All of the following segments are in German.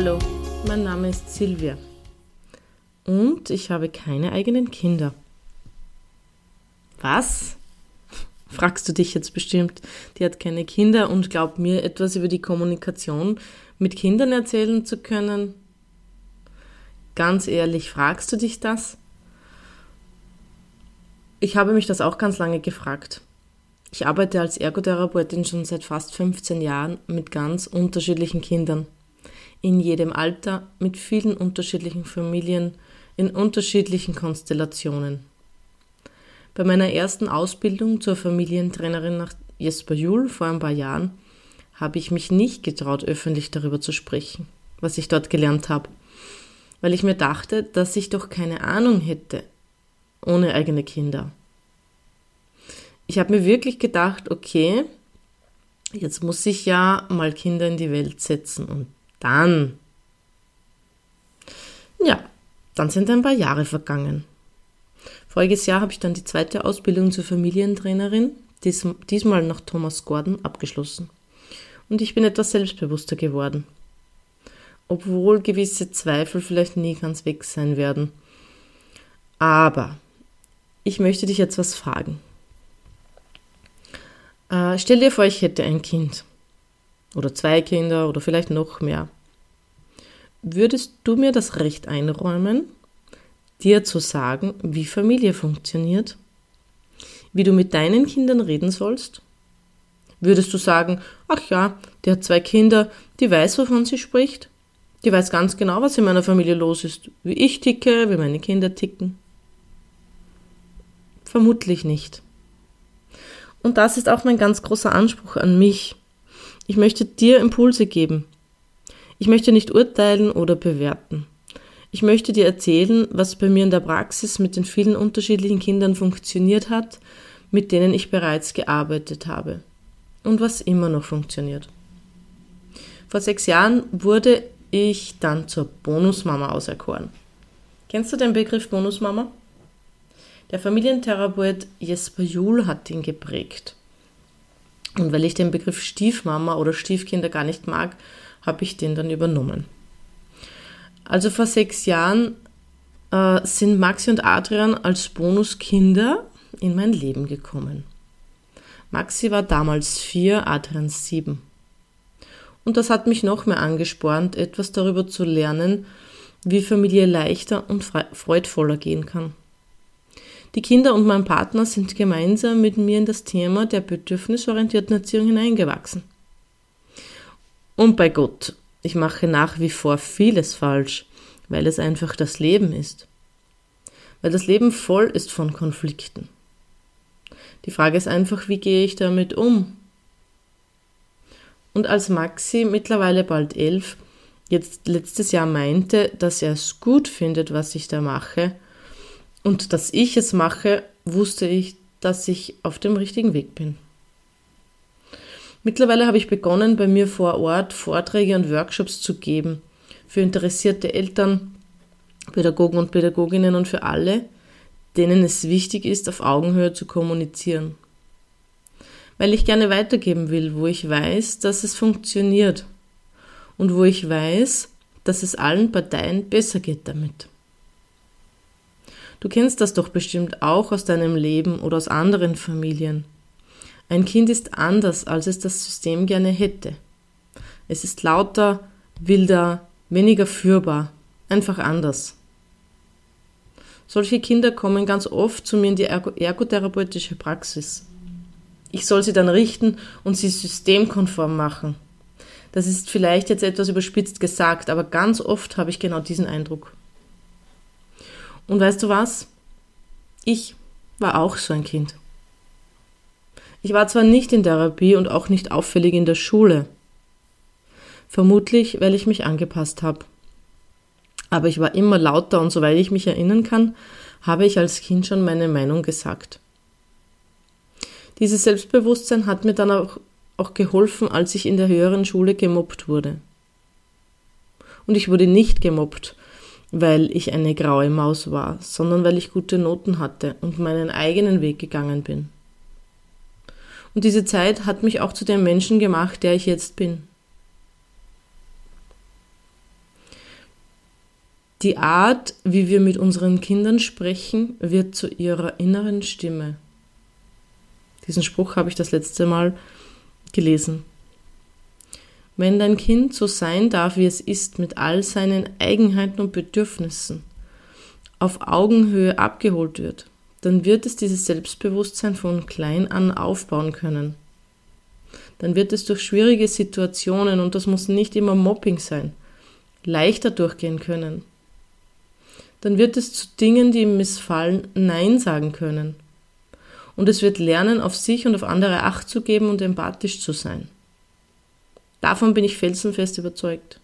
Hallo, mein Name ist Silvia und ich habe keine eigenen Kinder. Was? Fragst du dich jetzt bestimmt. Die hat keine Kinder und glaubt mir etwas über die Kommunikation mit Kindern erzählen zu können? Ganz ehrlich, fragst du dich das? Ich habe mich das auch ganz lange gefragt. Ich arbeite als Ergotherapeutin schon seit fast 15 Jahren mit ganz unterschiedlichen Kindern. In jedem Alter, mit vielen unterschiedlichen Familien, in unterschiedlichen Konstellationen. Bei meiner ersten Ausbildung zur Familientrainerin nach Jesper Juhl vor ein paar Jahren habe ich mich nicht getraut, öffentlich darüber zu sprechen, was ich dort gelernt habe, weil ich mir dachte, dass ich doch keine Ahnung hätte, ohne eigene Kinder ich habe mir wirklich gedacht, okay, jetzt muss ich ja mal Kinder in die Welt setzen und dann, ja, dann sind ein paar Jahre vergangen. Voriges Jahr habe ich dann die zweite Ausbildung zur Familientrainerin, dies, diesmal nach Thomas Gordon, abgeschlossen. Und ich bin etwas selbstbewusster geworden. Obwohl gewisse Zweifel vielleicht nie ganz weg sein werden. Aber ich möchte dich jetzt was fragen. Äh, stell dir vor, ich hätte ein Kind. Oder zwei Kinder oder vielleicht noch mehr. Würdest du mir das Recht einräumen, dir zu sagen, wie Familie funktioniert? Wie du mit deinen Kindern reden sollst? Würdest du sagen, ach ja, die hat zwei Kinder, die weiß, wovon sie spricht? Die weiß ganz genau, was in meiner Familie los ist, wie ich ticke, wie meine Kinder ticken? Vermutlich nicht. Und das ist auch mein ganz großer Anspruch an mich. Ich möchte dir Impulse geben. Ich möchte nicht urteilen oder bewerten. Ich möchte dir erzählen, was bei mir in der Praxis mit den vielen unterschiedlichen Kindern funktioniert hat, mit denen ich bereits gearbeitet habe. Und was immer noch funktioniert. Vor sechs Jahren wurde ich dann zur Bonusmama auserkoren. Kennst du den Begriff Bonusmama? Der Familientherapeut Jesper Juhl hat ihn geprägt. Und weil ich den Begriff Stiefmama oder Stiefkinder gar nicht mag, habe ich den dann übernommen. Also vor sechs Jahren äh, sind Maxi und Adrian als Bonuskinder in mein Leben gekommen. Maxi war damals vier, Adrian sieben. Und das hat mich noch mehr angespornt, etwas darüber zu lernen, wie Familie leichter und freudvoller gehen kann. Die Kinder und mein Partner sind gemeinsam mit mir in das Thema der bedürfnisorientierten Erziehung hineingewachsen. Und bei Gott, ich mache nach wie vor vieles falsch, weil es einfach das Leben ist. Weil das Leben voll ist von Konflikten. Die Frage ist einfach, wie gehe ich damit um? Und als Maxi, mittlerweile bald elf, jetzt letztes Jahr meinte, dass er es gut findet, was ich da mache, und dass ich es mache, wusste ich, dass ich auf dem richtigen Weg bin. Mittlerweile habe ich begonnen, bei mir vor Ort Vorträge und Workshops zu geben für interessierte Eltern, Pädagogen und Pädagoginnen und für alle, denen es wichtig ist, auf Augenhöhe zu kommunizieren. Weil ich gerne weitergeben will, wo ich weiß, dass es funktioniert und wo ich weiß, dass es allen Parteien besser geht damit. Du kennst das doch bestimmt auch aus deinem Leben oder aus anderen Familien. Ein Kind ist anders, als es das System gerne hätte. Es ist lauter, wilder, weniger führbar, einfach anders. Solche Kinder kommen ganz oft zu mir in die ergotherapeutische Praxis. Ich soll sie dann richten und sie systemkonform machen. Das ist vielleicht jetzt etwas überspitzt gesagt, aber ganz oft habe ich genau diesen Eindruck. Und weißt du was? Ich war auch so ein Kind. Ich war zwar nicht in Therapie und auch nicht auffällig in der Schule. Vermutlich, weil ich mich angepasst habe. Aber ich war immer lauter und soweit ich mich erinnern kann, habe ich als Kind schon meine Meinung gesagt. Dieses Selbstbewusstsein hat mir dann auch, auch geholfen, als ich in der höheren Schule gemobbt wurde. Und ich wurde nicht gemobbt, weil ich eine graue Maus war, sondern weil ich gute Noten hatte und meinen eigenen Weg gegangen bin. Und diese Zeit hat mich auch zu dem Menschen gemacht, der ich jetzt bin. Die Art, wie wir mit unseren Kindern sprechen, wird zu ihrer inneren Stimme. Diesen Spruch habe ich das letzte Mal gelesen. Wenn dein Kind so sein darf, wie es ist, mit all seinen Eigenheiten und Bedürfnissen, auf Augenhöhe abgeholt wird, dann wird es dieses Selbstbewusstsein von klein an aufbauen können. Dann wird es durch schwierige Situationen, und das muss nicht immer Mobbing sein, leichter durchgehen können. Dann wird es zu Dingen, die ihm missfallen, Nein sagen können. Und es wird lernen, auf sich und auf andere Acht zu geben und empathisch zu sein. Davon bin ich felsenfest überzeugt.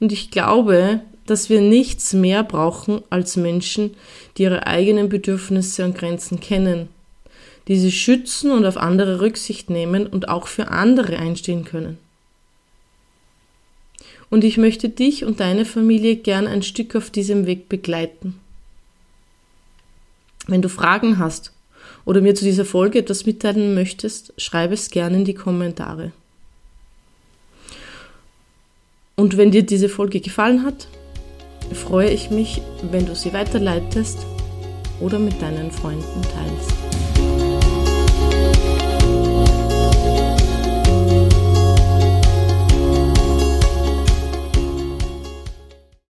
Und ich glaube, dass wir nichts mehr brauchen als Menschen, die ihre eigenen Bedürfnisse und Grenzen kennen, die sie schützen und auf andere Rücksicht nehmen und auch für andere einstehen können. Und ich möchte dich und deine Familie gern ein Stück auf diesem Weg begleiten. Wenn du Fragen hast oder mir zu dieser Folge etwas mitteilen möchtest, schreibe es gerne in die Kommentare. Und wenn dir diese Folge gefallen hat, freue ich mich, wenn du sie weiterleitest oder mit deinen Freunden teilst.